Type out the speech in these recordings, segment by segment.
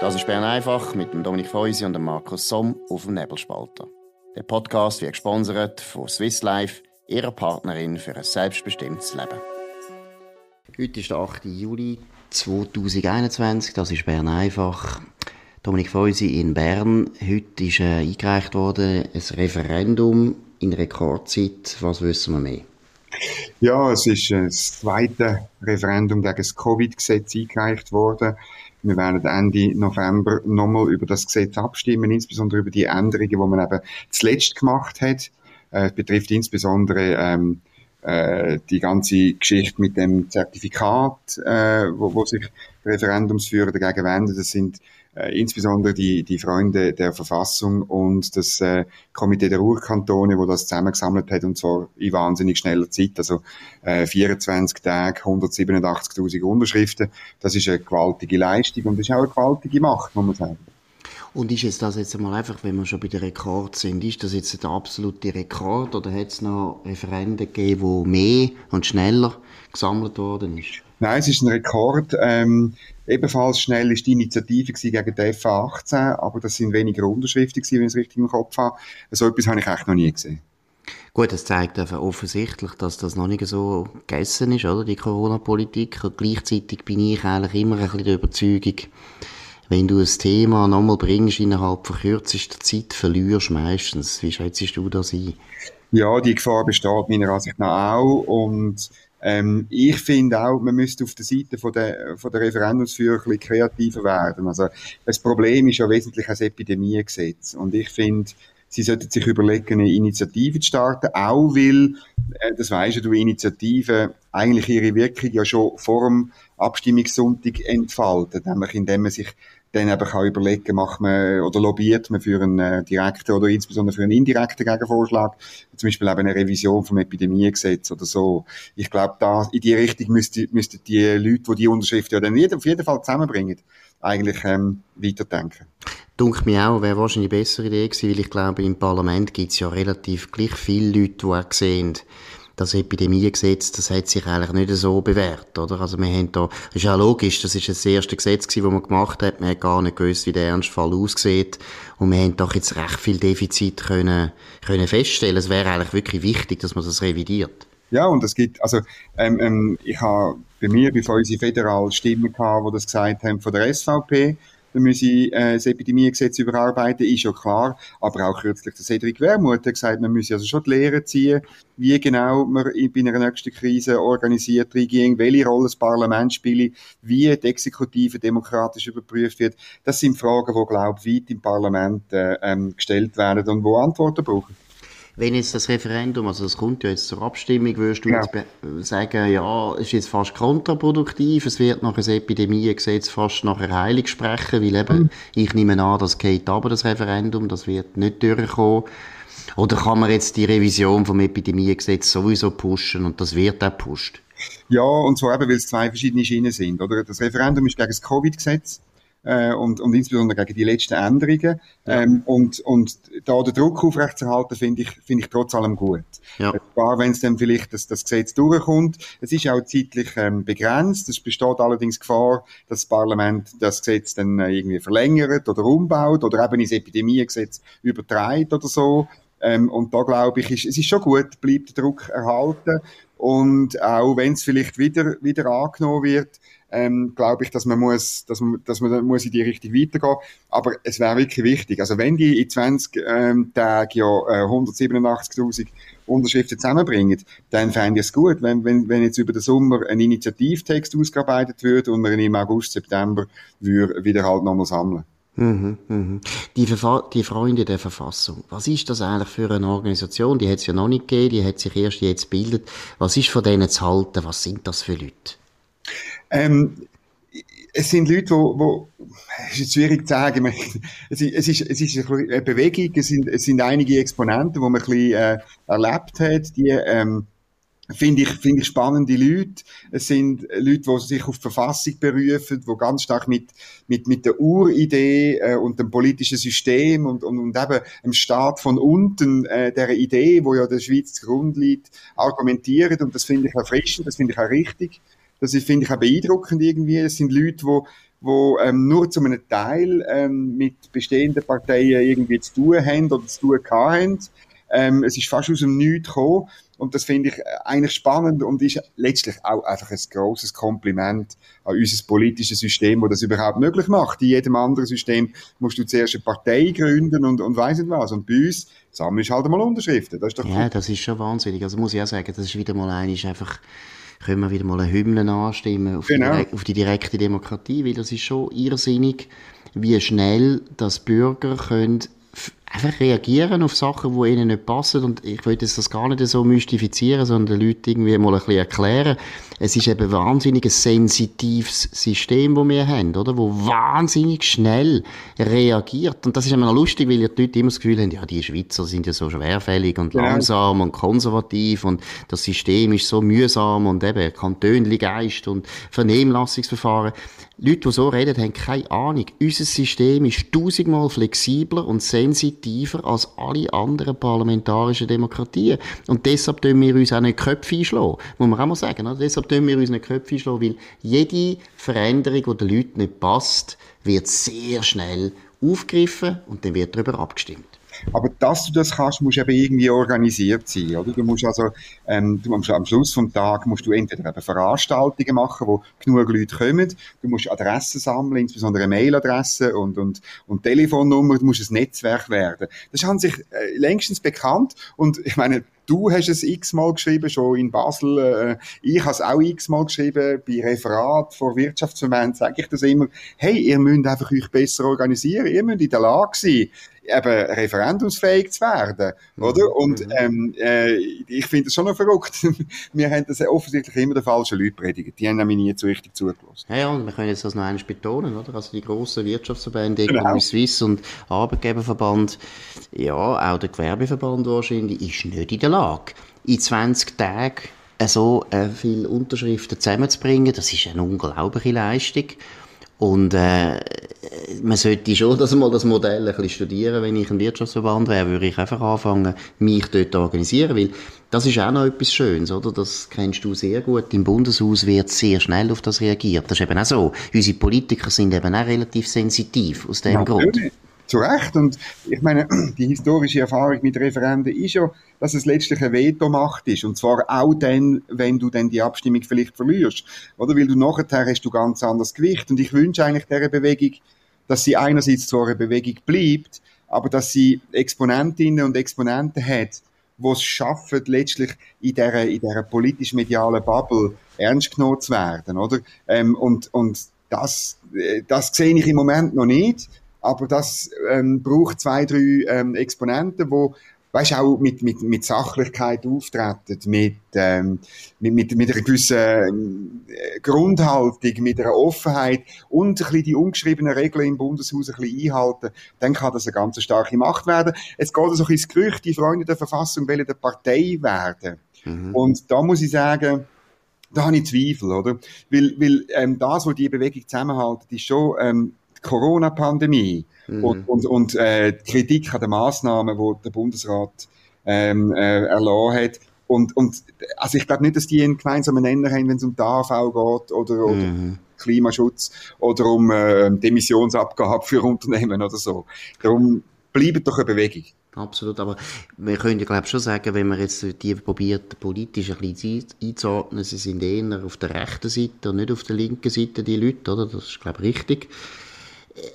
Das ist Bern einfach mit dem Dominik Feusi und dem Markus Somm auf dem Nebelspalter. Der Podcast wird gesponsert von Swiss Life, ihrer Partnerin für ein selbstbestimmtes Leben. Heute ist der 8. Juli 2021, das ist Bern einfach. Dominik Feusi in Bern. Heute ist äh, eingereicht worden ein Referendum in Rekordzeit. Was wissen wir mehr? Ja, es ist das zweite Referendum gegen das Covid-Gesetz eingereicht worden. Wir werden Ende November nochmal über das Gesetz abstimmen, insbesondere über die Änderungen, die man eben zuletzt gemacht hat. Äh, es betrifft insbesondere ähm, äh, die ganze Geschichte mit dem Zertifikat, äh, wo, wo sich Referendumsführer dagegen wenden. Das sind äh, insbesondere die, die Freunde der Verfassung und das äh, Komitee der Ruhrkantone, wo das zusammengesammelt hat und zwar in wahnsinnig schneller Zeit, also äh, 24 Tage, 187.000 Unterschriften. Das ist eine gewaltige Leistung und das ist auch eine gewaltige Macht, muss man sagen. Und ist jetzt das jetzt einmal einfach, wenn wir schon bei den Rekord sind, ist das jetzt der absolute Rekord oder hat es noch Referenden gegeben, wo mehr und schneller gesammelt worden ist? Nein, es ist ein Rekord. Ähm, ebenfalls schnell ist die Initiative gegen die FA 18, aber das sind weniger Unterschriften gewesen, wenn ich es richtig im Kopf habe. So etwas habe ich echt noch nie gesehen. Gut, das zeigt einfach offensichtlich, dass das noch nicht so gegessen ist, oder? Die Corona-Politik. Und gleichzeitig bin ich eigentlich immer ein bisschen der Überzeugung, wenn du ein Thema nochmal bringst innerhalb von kürzester Zeit, verlierst meistens. Wie schätzt du das ein? Ja, die Gefahr besteht meiner Ansicht nach auch und ähm, ich finde auch, man müsste auf der Seite von der, von der Referendumsführer ein kreativer werden. Also, das Problem ist ja wesentlich ein Epidemiegesetz. Und ich finde, sie sollten sich überlegen, eine Initiative zu starten, auch weil, äh, das weisst du, Initiativen eigentlich ihre Wirkung ja schon vor dem Abstimmungssonntag entfalten, nämlich indem man sich dann eben kann überlegen, macht man oder lobbyiert man für einen äh, direkten oder insbesondere für einen indirekten Gegenvorschlag, zum Beispiel eben eine Revision vom Epidemiegesetz oder so. Ich glaube, da in die Richtung müssten müsste die Leute, die die Unterschrift ja dann auf jeden Fall zusammenbringen, eigentlich ähm, weiterdenken. Dunkt mir auch, wäre wahrscheinlich eine bessere Idee gewesen, weil ich glaube, im Parlament gibt es ja relativ gleich viele Leute, die auch sehen, das Epidemiegesetz, das hat sich eigentlich nicht so bewährt, oder? Also wir haben da, ist ja logisch, das ist das erste Gesetz gewesen, das man gemacht hat, man hat gar nicht gewusst, wie der Ernstfall aussieht und wir haben doch jetzt recht viel Defizit können, können feststellen. Es wäre eigentlich wirklich wichtig, dass man das revidiert. Ja, und es gibt, also ähm, ähm, ich habe bei mir, bei unsere föderalen Stimmen gehabt, die das gesagt haben von der SVP, wir müssen äh, das Epidemiegesetz überarbeiten, ist ja klar. Aber auch kürzlich der Cedric Wermuth hat gesagt, man müsse also schon die Lehre ziehen, wie genau man bei einer nächsten Krise organisiert reingehen, welche Rolle das Parlament spielt, wie die Exekutive demokratisch überprüft wird. Das sind Fragen, die, glaube ich, weit im Parlament äh, ähm, gestellt werden und wo Antworten brauchen. Wenn jetzt das Referendum, also das kommt ja jetzt zur Abstimmung, würdest du ja. jetzt sagen, ja, es ist jetzt fast kontraproduktiv, es wird nach einem Epidemiegesetz fast nach einer Heilung sprechen, weil eben, mhm. ich nehme an, das geht aber, das Referendum, das wird nicht durchkommen. Oder kann man jetzt die Revision vom Epidemiegesetz sowieso pushen und das wird auch pusht? Ja, und zwar eben, weil es zwei verschiedene Schienen sind, oder? Das Referendum ist gegen das Covid-Gesetz äh, und, und insbesondere gegen die letzten Änderungen. Ja. Ähm, und, und da den Druck aufrechtzuerhalten, finde ich, finde ich trotz allem gut. Ja. Wenn es dann vielleicht das, das Gesetz durchkommt. Es ist auch zeitlich ähm, begrenzt. Es besteht allerdings Gefahr, dass das Parlament das Gesetz dann äh, irgendwie verlängert oder umbaut oder eben ins Epidemiegesetz übertreibt oder so. Ähm, und da glaube ich, ist, es ist schon gut, bleibt der Druck erhalten. Und auch wenn es vielleicht wieder, wieder angenommen wird, ähm, glaube ich, dass man muss, dass man, dass man muss in die Richtung weitergehen. Aber es wäre wirklich wichtig. Also wenn die in 20 ähm, Tagen ja äh, 187.000 Unterschriften zusammenbringen, dann fände ich es gut, wenn, wenn, wenn jetzt über den Sommer ein Initiativtext ausgearbeitet wird und man ihn im August, September würde wieder halt nochmal sammeln. Mhm, mhm. Die, die Freunde der Verfassung, was ist das eigentlich für eine Organisation? Die hat es ja noch nicht gegeben, die hat sich erst jetzt gebildet. Was ist von denen zu halten? Was sind das für Leute? Ähm, es sind Leute, wo, wo es ist schwierig zu sagen. Es ist, es ist, es ist eine Bewegung. Es sind, es sind einige Exponenten, die man ein bisschen äh, erlebt hat. Die ähm, finde ich, finde ich spannende Leute. Es sind Leute, die sich auf die Verfassung berufen, die ganz stark mit, mit, mit der Uridee äh, und dem politischen System und, und, und eben dem Staat von unten, äh, der Idee, wo ja der Schweiz zugrunde liegt, argumentieren. Und das finde ich erfrischend, das finde ich auch richtig. Das finde ich auch beeindruckend irgendwie. Es sind Leute, die wo ähm, nur zu einem Teil ähm, mit bestehenden Parteien irgendwie zu tun haben oder zu tun haben. Ähm, es ist fast aus dem Nichts gekommen. Und das finde ich äh, eigentlich spannend und ist letztlich auch einfach ein großes Kompliment an unser politisches System, das das überhaupt möglich macht. In jedem anderen System musst du zuerst eine Partei gründen und, und weiss nicht was. Und bei uns sammelst du halt mal Unterschriften. Das ist doch Ja, das ist schon wahnsinnig. Also muss ich auch sagen, das ist wieder mal einiges einfach können wir wieder mal eine Hymne anstimmen auf, genau. die, auf die direkte Demokratie, weil das ist schon irrsinnig, wie schnell das Bürger können einfach reagieren auf Sachen, die ihnen nicht passen. Und ich will das gar nicht so mystifizieren, sondern den Leuten irgendwie mal ein bisschen erklären. Es ist eben wahnsinnig ein sensitives System, das wir haben, oder? Wo wahnsinnig schnell reagiert. Und das ist immer noch lustig, weil die Leute immer das Gefühl haben, ja, die Schweizer sind ja so schwerfällig und ja. langsam und konservativ und das System ist so mühsam und eben Kantönli-Geist und Vernehmlassungsverfahren. Leute, die so reden, haben keine Ahnung. Unser System ist tausendmal flexibler und sensitiver als alle anderen parlamentarischen Demokratien. Und deshalb tun wir uns auch nicht Köpfe einschlagen. Muss man auch mal sagen. Oder? Deshalb tun wir uns nicht Köpfe einschlagen, weil jede Veränderung, die den Leuten nicht passt, wird sehr schnell aufgegriffen und dann wird darüber abgestimmt. Aber dass du das kannst, musst du eben irgendwie organisiert sein, oder? Du musst also, ähm, du, am, Schluss vom Tag musst du entweder eben Veranstaltungen machen, wo genug Leute kommen, du musst Adressen sammeln, insbesondere Mailadressen und, und, und Telefonnummer, du musst ein Netzwerk werden. Das ist an sich äh, längstens bekannt und ich meine, Du hast es x-mal geschrieben, schon in Basel. Äh, ich habe es auch x-mal geschrieben. Bei Referat vor Wirtschaftsverbänden sage ich das immer. Hey, ihr müsst einfach euch besser organisieren. Ihr müsst in der Lage sein, eben referendumsfähig zu werden, mhm. oder? Und mhm. ähm, äh, ich finde das schon noch verrückt. wir haben das offensichtlich immer den falschen Leuten predigt. Die haben nämlich nie so richtig zugelassen. Ja, und wir können jetzt das noch einmal betonen, oder? Also die grossen Wirtschaftsverbände, genau. Suisse und Arbeitgeberverband, ja, auch der Gewerbeverband wahrscheinlich, ist nicht in der Lage, in 20 Tagen so äh, viele Unterschriften zusammenzubringen. Das ist eine unglaubliche Leistung. Und äh, man sollte schon das mal das Modell ein bisschen studieren. Wenn ich ein Wirtschaftsverband wäre, würde ich einfach anfangen, mich dort zu organisieren, weil das ist auch noch etwas Schönes, oder? Das kennst du sehr gut. Im Bundeshaus wird sehr schnell auf das reagiert. Das ist eben auch so. Unsere Politiker sind eben auch relativ sensitiv aus dem ja, Grund. Zu Recht. Und ich meine, die historische Erfahrung mit Referenden ist ja, dass es letztlich eine Vetomacht ist. Und zwar auch dann, wenn du dann die Abstimmung vielleicht verlierst. Oder? Weil du nachher hast du ganz anderes Gewicht. Und ich wünsche eigentlich dieser Bewegung, dass sie einerseits zwar eine Bewegung bleibt, aber dass sie Exponentinnen und Exponenten hat, die es schaffen, letztlich in dieser, in dieser politisch-medialen Bubble ernst genommen zu werden, oder? Ähm, und, und das, äh, das sehe ich im Moment noch nicht. Aber das ähm, braucht zwei, drei ähm, Exponenten, wo weißt auch mit, mit, mit Sachlichkeit auftreten, mit, ähm, mit, mit, mit einer gewissen ähm, Grundhaltung, mit einer Offenheit und ein bisschen die ungeschriebenen Regeln im Bundeshaus ein bisschen einhalten, dann kann das eine ganz starke Macht werden. Es geht also ein bisschen das Gerücht, die Freunde der Verfassung wollen eine Partei werden. Mhm. Und da muss ich sagen, da habe ich Zweifel, oder? Weil, weil ähm, das, was die Bewegung zusammenhalten, ist schon ähm, Corona-Pandemie mhm. und, und, und äh, die Kritik an den Massnahmen, die der Bundesrat ähm, äh, erlassen hat. Und, und also ich glaube nicht, dass die einen gemeinsamen Nenner haben, wenn es um die AV geht oder, oder mhm. Klimaschutz oder um äh, die Emissionsabgabe für Unternehmen oder so. Darum bleibt doch eine Bewegung. Absolut, aber wir können ja glaube schon sagen, wenn man jetzt die probiert, politisch ein bisschen einzuordnen, sie sind eher auf der rechten Seite und nicht auf der linken Seite, die Leute, oder? Das ist glaube ich richtig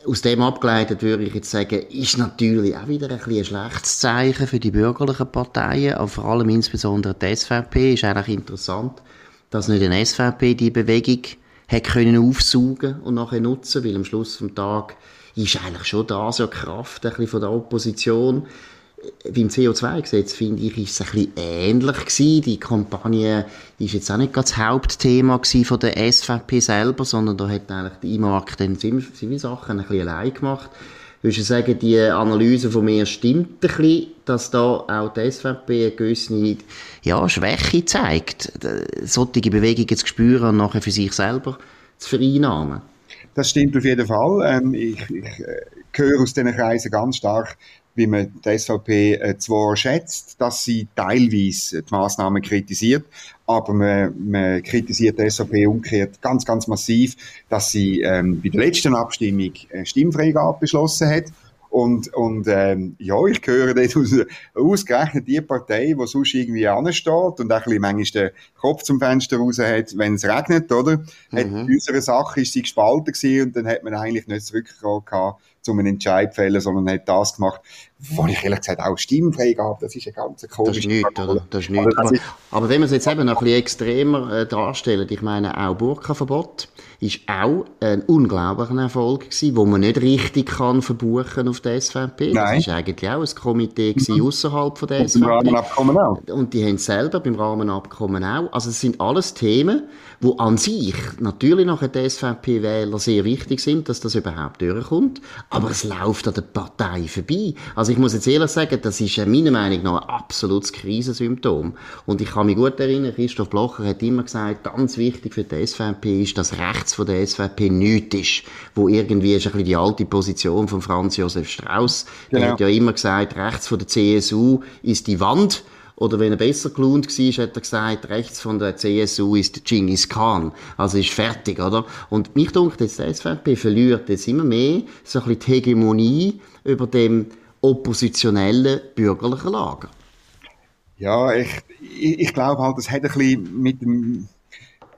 aus dem abgeleitet würde ich jetzt sagen, ist natürlich auch wieder ein, ein schlechtes Zeichen für die bürgerlichen Parteien, aber vor allem insbesondere die SVP. Ist eigentlich interessant, dass nicht eine SVP die Bewegung hat können aufsaugen und nachher nutzen, weil am Schluss des Tages ist eigentlich schon da so Kraft ein bisschen von der Opposition beim CO2-Gesetz, finde ich, ist es ein bisschen ähnlich gewesen. Die Kampagne ist jetzt auch nicht das Hauptthema von der SVP selber, sondern da hat eigentlich die IMARC dann viele Sachen ein bisschen allein gemacht. Würdest du sagen, die Analyse von mir stimmt ein bisschen, dass da auch die SVP eine gewisse ja, Schwäche zeigt, solche Bewegungen zu spüren und nachher für sich selber zu vereinnahmen? Das stimmt auf jeden Fall. Ähm, ich, ich äh, höre aus diesen Kreisen ganz stark, wie man die SVP äh, zwar schätzt, dass sie teilweise die Maßnahmen kritisiert, aber man, man kritisiert die SVP umgekehrt ganz, ganz massiv, dass sie ähm, bei der letzten Abstimmung äh, Stimmfreigabe beschlossen hat. Und, und ähm, ja, ich höre dort aus, ausgerechnet die Partei, die sonst irgendwie ansteht und auch ein bisschen manchmal den Kopf zum Fenster raus hat, wenn es regnet, oder? Mhm. Hat in unserer Sache ist sie gespalten gewesen und dann hat man eigentlich nicht zurückgekommen um einen Entscheid zu fällen, sondern hat das gemacht, wo ich ehrlich gesagt auch Stimmfreigabe, das ist ein ganz komischer Das ist nichts, oder? Das ist nichts. Aber, aber, wenn wir es jetzt eben noch ein bisschen extremer äh, darstellen, ich meine auch Burka-Verbot, ist auch ein unglaublicher Erfolg gewesen, wo man nicht richtig kann verbuchen auf der SVP. Nein. Das war eigentlich auch ein Komitee gewesen, mhm. außerhalb von der Und SVP. Beim Rahmenabkommen auch. Und die haben selber beim Rahmenabkommen auch. Also es sind alles Themen, wo an sich natürlich nachher die SVP-Wähler sehr wichtig sind, dass das überhaupt durchkommt. Aber es läuft an der Partei vorbei. Also ich muss jetzt ehrlich sagen, das ist meiner Meinung nach ein absolutes Krisensymptom. Und ich kann mich gut erinnern, Christoph Blocher hat immer gesagt, ganz wichtig für die SVP ist, dass rechts von der SVP nichts ist, wo irgendwie ist ein bisschen die alte Position von Franz Josef Strauß. Genau. Er hat ja immer gesagt, rechts von der CSU ist die Wand. Oder wenn er besser gelohnt war, hat er gesagt, rechts von der CSU ist Genghis Khan. Also ist fertig, oder? Und mich denkt jetzt, die SVP verliert jetzt immer mehr so ein bisschen die Hegemonie über dem oppositionellen bürgerlichen Lager. Ja, ich, ich, ich glaube halt, das hat ein bisschen mit dem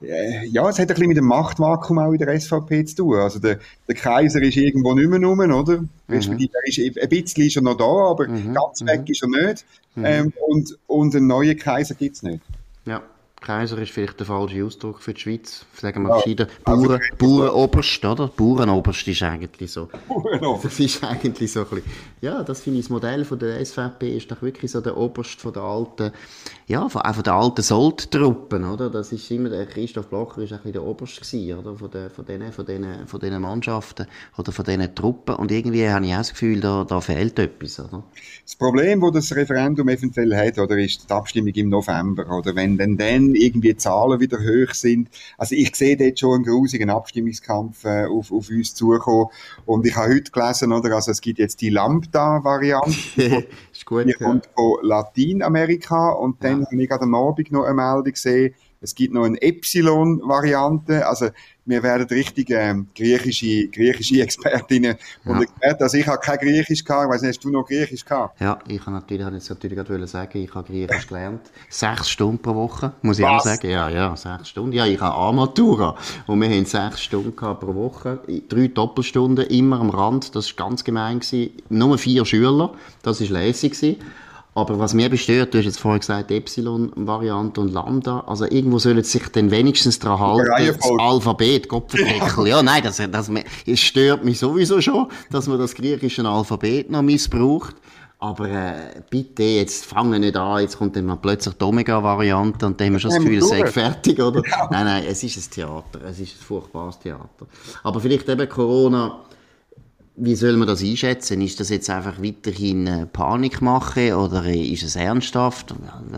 äh, ja, es hat ein bisschen mit dem Machtvakuum auch in der SVP zu tun. Also der, der Kaiser ist irgendwo nicht mehr rum, oder? Mhm. Er ist, ein bisschen er noch da, aber mhm. ganz weg mhm. ist er nicht. Mhm. Ähm, und, und einen neuen Kaiser gibt es nicht. Ja. Kaiser ist vielleicht der falsche Ausdruck für die Schweiz. Sagen wir ja, verschieden. Also Bauern, Bauernoberst, oder? Bauernoberst ist eigentlich so. Bauernoberst. Das ist eigentlich so ein bisschen, ja, das finde ich das Modell von der SVP ist doch wirklich so der Oberst von der alten, ja, von, auch von der alten Soldtruppen, oder? Das ist immer, der Christoph Blocher ist ein bisschen der Oberst gewesen, oder? Von, der, von, denen, von, denen, von denen Mannschaften oder von diesen Truppen. Und irgendwie habe ich auch das Gefühl, da, da fehlt etwas, oder? Das Problem, das das Referendum eventuell hat, oder, ist die Abstimmung im November, oder? Wenn denn dann irgendwie Zahlen wieder hoch sind. Also ich sehe dort schon einen grusigen Abstimmungskampf äh, auf, auf uns zukommen. Und ich habe heute gelesen, oder, also es gibt jetzt die Lambda-Variante. ist gut. Die ja. kommt von Lateinamerika. Und dann ja. habe ich gerade am Abend noch eine Meldung gesehen, es gibt noch eine Epsilon-Variante. Also wir werden richtig ähm, griechische, griechische Expertinnen ja. und Experten. Also ich habe kein Griechisch gehabt. Ich weiß nicht, hast du noch Griechisch gehabt? Ja, ich habe natürlich, habe jetzt natürlich gerade sagen, ich habe Griechisch gelernt. Sechs Stunden pro Woche, muss ich Was? auch sagen. Ja, ja, sechs Stunden. Ja, ich habe Armatura. Und wir haben sechs Stunden pro Woche. Drei Doppelstunden, immer am Rand. Das war ganz gemein. Gewesen. Nur vier Schüler. Das war lässig. Gewesen. Aber was mir bestört, du hast jetzt vorher gesagt, Epsilon-Variante und Lambda, also irgendwo sollen sich dann wenigstens daran halten, das Alphabet, Kopfendeckel. Ja, nein, das, das, das stört mich sowieso schon, dass man das griechische Alphabet noch missbraucht. Aber äh, bitte, jetzt fangen nicht an, jetzt kommt dann mal plötzlich die Omega-Variante und dann haben wir schon das Gefühl, es sei fertig, oder? Ja. Nein, nein, es ist ein Theater, es ist ein furchtbares Theater. Aber vielleicht eben Corona wie soll man das einschätzen? Ist das jetzt einfach weiterhin äh, Panik machen oder ist es ernsthaft?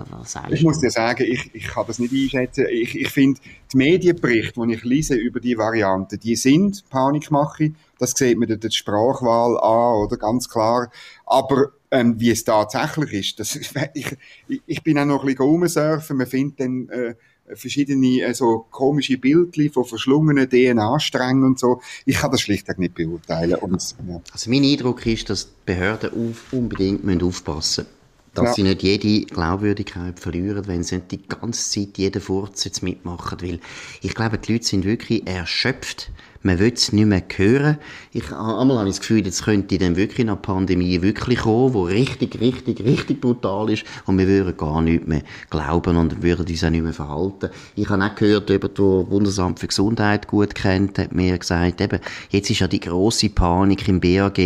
Was ich muss dir sagen, ich, ich kann das nicht einschätzen. Ich, ich finde, die Medienberichte, die ich lese über die Variante, die sind Panikmache. Das sieht man die Sprachwahl an, oder? Ganz klar. Aber ähm, wie es tatsächlich ist, das, ich, ich bin auch noch ein bisschen rumsurfen. Man findet dann äh, verschiedene äh, so komische Bildchen von verschlungenen DNA-Strängen und so. Ich kann das schlichtweg nicht beurteilen. Und, ja. Also mein Eindruck ist, dass die Behörden auf, unbedingt müssen aufpassen müssen dass ja. sie nicht jede Glaubwürdigkeit verlieren, wenn sie nicht die ganze Zeit jeden Furz jetzt mitmachen. Weil ich glaube, die Leute sind wirklich erschöpft man will es nicht mehr hören. Ich, einmal habe ich das Gefühl, jetzt könnte dann wirklich eine Pandemie wirklich kommen, die richtig, richtig, richtig brutal ist und wir würden gar nicht mehr glauben und würden uns auch nicht mehr verhalten. Ich habe auch gehört, jemand, der Bundesamt für Gesundheit gut kennt, hat mir gesagt, eben, jetzt ist ja die grosse Panik im BAG,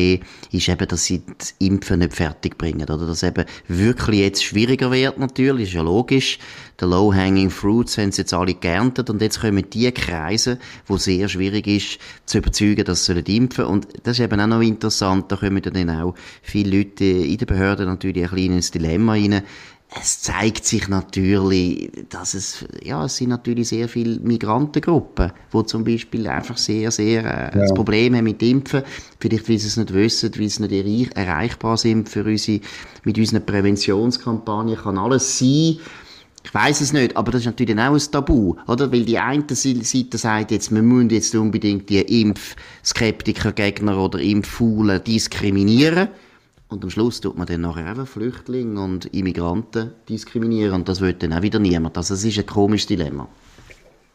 ist eben, dass sie das Impfen nicht fertig bringen, oder dass eben wirklich jetzt schwieriger wird natürlich, ist ja logisch, der Low-Hanging Fruits haben sie jetzt alle geerntet und jetzt kommen die Kreise, wo sehr schwierig ist, zu überzeugen, dass sie impfen Und das ist eben auch noch interessant, da kommen dann auch viele Leute in den Behörden natürlich ein kleines Dilemma rein es zeigt sich natürlich, dass es, ja, es sind natürlich sehr viele Migrantengruppen, die zum Beispiel einfach sehr, sehr äh, ja. das Problem haben mit Impfen. Vielleicht, weil sie es nicht wissen, weil sie nicht erreichbar sind für unsere, mit unseren Präventionskampagnen. Kann alles sein. Ich weiß es nicht, aber das ist natürlich auch ein Tabu, oder? Weil die eine Seite sagt jetzt, wir müssen jetzt unbedingt die Impfskeptiker-Gegner oder Impffaulen diskriminieren. Und am Schluss tut man dann nachher einfach Flüchtlinge und Immigranten diskriminieren und das will dann auch wieder niemand. Also es ist ein komisches Dilemma.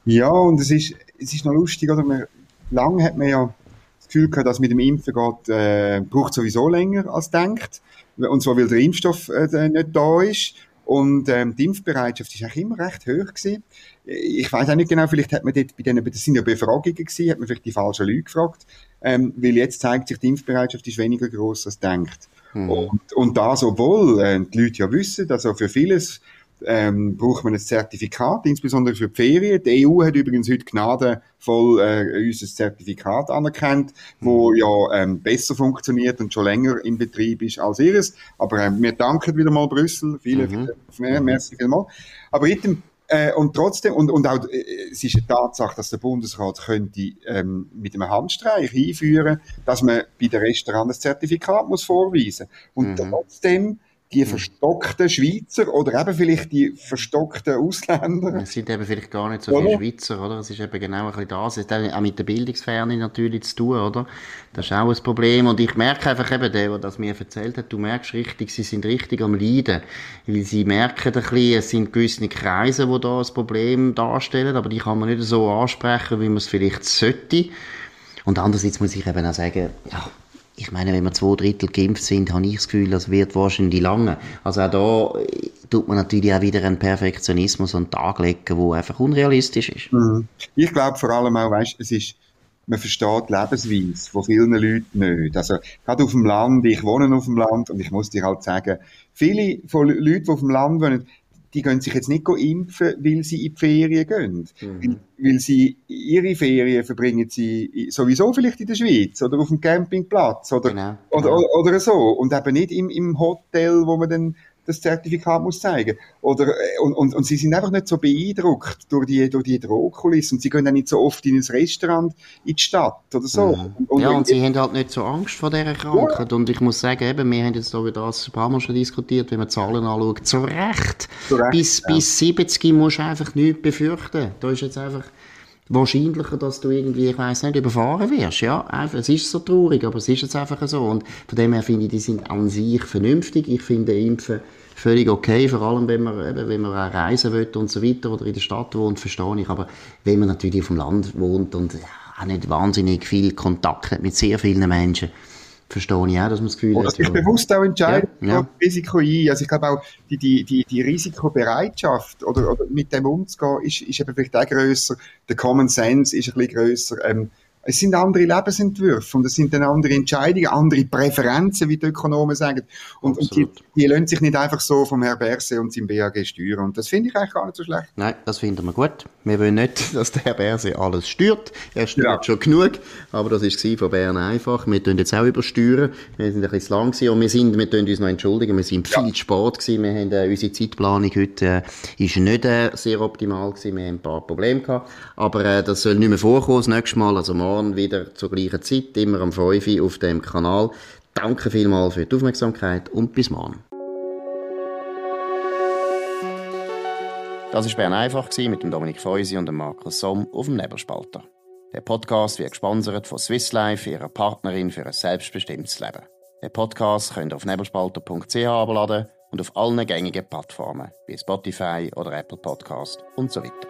Ja, und es ist, es ist noch lustig, oder? Man, lange hat man ja das Gefühl gehabt, dass mit dem Impfen geht, äh, braucht sowieso länger als denkt. Und zwar, weil der Impfstoff äh, nicht da ist. Und ähm, die Impfbereitschaft ist eigentlich immer recht hoch gewesen. Ich weiß auch nicht genau, vielleicht hat man dort bei denen, das sind ja Befragungen gewesen, hat man vielleicht die falschen Leute gefragt. Ähm, weil jetzt zeigt sich, die Impfbereitschaft ist weniger groß als denkt. Mhm. Und, und das, obwohl äh, die Leute ja wissen, dass auch für vieles ähm, braucht man ein Zertifikat, insbesondere für die Ferien. Die EU hat übrigens heute gnadenvoll äh, unser Zertifikat anerkannt, wo mhm. ja ähm, besser funktioniert und schon länger im Betrieb ist als ihres. Aber ähm, wir danken wieder mal Brüssel. Viele, mhm. viele, merci vielmals. Aber item, äh, und trotzdem, und, und auch, äh, es ist eine Tatsache, dass der Bundesrat könnte ähm, mit einem Handstreich einführen, dass man bei den Restaurants ein Zertifikat muss vorweisen. Und mhm. trotzdem die hm. verstockten Schweizer oder eben vielleicht die verstockten Ausländer. Es sind eben vielleicht gar nicht so oder? viele Schweizer, oder? Es ist eben genau ein bisschen das. Es hat auch mit der Bildungsferne natürlich zu tun, oder? Das ist auch ein Problem. Und ich merke einfach eben, der, der das mir erzählt hat, du merkst richtig, sie sind richtig am Leiden. Weil sie merken ein bisschen, es sind gewisse Kreise, die da ein Problem darstellen, aber die kann man nicht so ansprechen, wie man es vielleicht sollte. Und andererseits muss ich eben auch sagen, ja, ich meine, wenn wir zwei Drittel geimpft sind, habe ich das Gefühl, das wird wahrscheinlich lange. Also auch da äh, tut man natürlich auch wieder einen Perfektionismus an den Tag legen, der einfach unrealistisch ist. Mhm. Ich glaube vor allem auch, weißt, es ist, man versteht die Lebensweise von vielen Leuten nicht. Also, gerade auf dem Land, ich wohne auf dem Land und ich muss dir halt sagen, viele von Leuten, die auf dem Land wohnen, die gehen sich jetzt nicht impfen, weil sie in die Ferien gehen. Mhm. Weil, sie ihre Ferien verbringen sie sowieso vielleicht in der Schweiz oder auf dem Campingplatz oder, genau, genau. Oder, oder, so. Und eben nicht im, im Hotel, wo man dann das Zertifikat muss zeigen. Oder, äh, und, und, und sie sind einfach nicht so beeindruckt durch die, durch die Drohkulisse und sie gehen dann nicht so oft in ein Restaurant in die Stadt oder so. Mhm. Und, und ja, und sie haben halt nicht so Angst vor dieser Krankheit. Ja. Und ich muss sagen, eben, wir haben jetzt da wieder das ein paar Mal schon diskutiert, wenn man Zahlen anschaut, zu Recht. Zu Recht bis, ja. bis 70 musst du einfach nichts befürchten. Da ist jetzt einfach wahrscheinlicher, dass du irgendwie, ich weiß nicht, überfahren wirst. Ja, es ist so traurig, aber es ist jetzt einfach so. Und von dem her finde ich, die sind an sich vernünftig. Ich finde Impfen völlig okay, vor allem wenn man, eben, wenn man auch reisen will und so weiter oder in der Stadt wohnt, verstehe ich. Aber wenn man natürlich auf dem Land wohnt und auch nicht wahnsinnig viel Kontakt hat mit sehr vielen Menschen, verstehe ich auch, dass man das Gefühl hat. Oder sich bewusst auch entscheiden, ja, ja. Risiko ein. Also ich glaube auch, die, die, die, die Risikobereitschaft oder, oder mit dem umzugehen, ist, ist eben vielleicht auch grösser. Der Common Sense ist ein bisschen grösser. Ähm, es sind andere Lebensentwürfe und es sind dann andere Entscheidungen, andere Präferenzen, wie die Ökonomen sagen. Und, und die, die lassen sich nicht einfach so vom Herr Berse und seinem BAG steuern. Und das finde ich eigentlich gar nicht so schlecht. Nein, das finden wir gut. Wir wollen nicht, dass der Herr Berse alles steuert. Er steuert ja. schon genug. Aber das war von Bern einfach. Wir tun jetzt auch übersteuern. Wir sind ein bisschen zu lang gewesen und wir sind, wir tun uns noch entschuldigen, wir sind viel ja. zu spät gewesen. Wir haben, äh, unsere Zeitplanung heute äh, ist nicht äh, sehr optimal gewesen. Wir haben ein paar Probleme gehabt. Aber äh, das soll nicht mehr vorkommen das nächste Mal. Also morgen morgen wieder zur gleichen Zeit, immer am 5 Uhr auf dem Kanal. Danke vielmals für die Aufmerksamkeit und bis morgen. Das war Bern einfach mit dem Dominik Feusi und dem Markus Somm auf dem Nebelspalter. Der Podcast wird gesponsert von Swiss Life, ihrer Partnerin für ein selbstbestimmtes Leben. Den Podcast könnt ihr auf nebelspalter.ch abladen und auf allen gängigen Plattformen wie Spotify oder Apple Podcast und so weiter.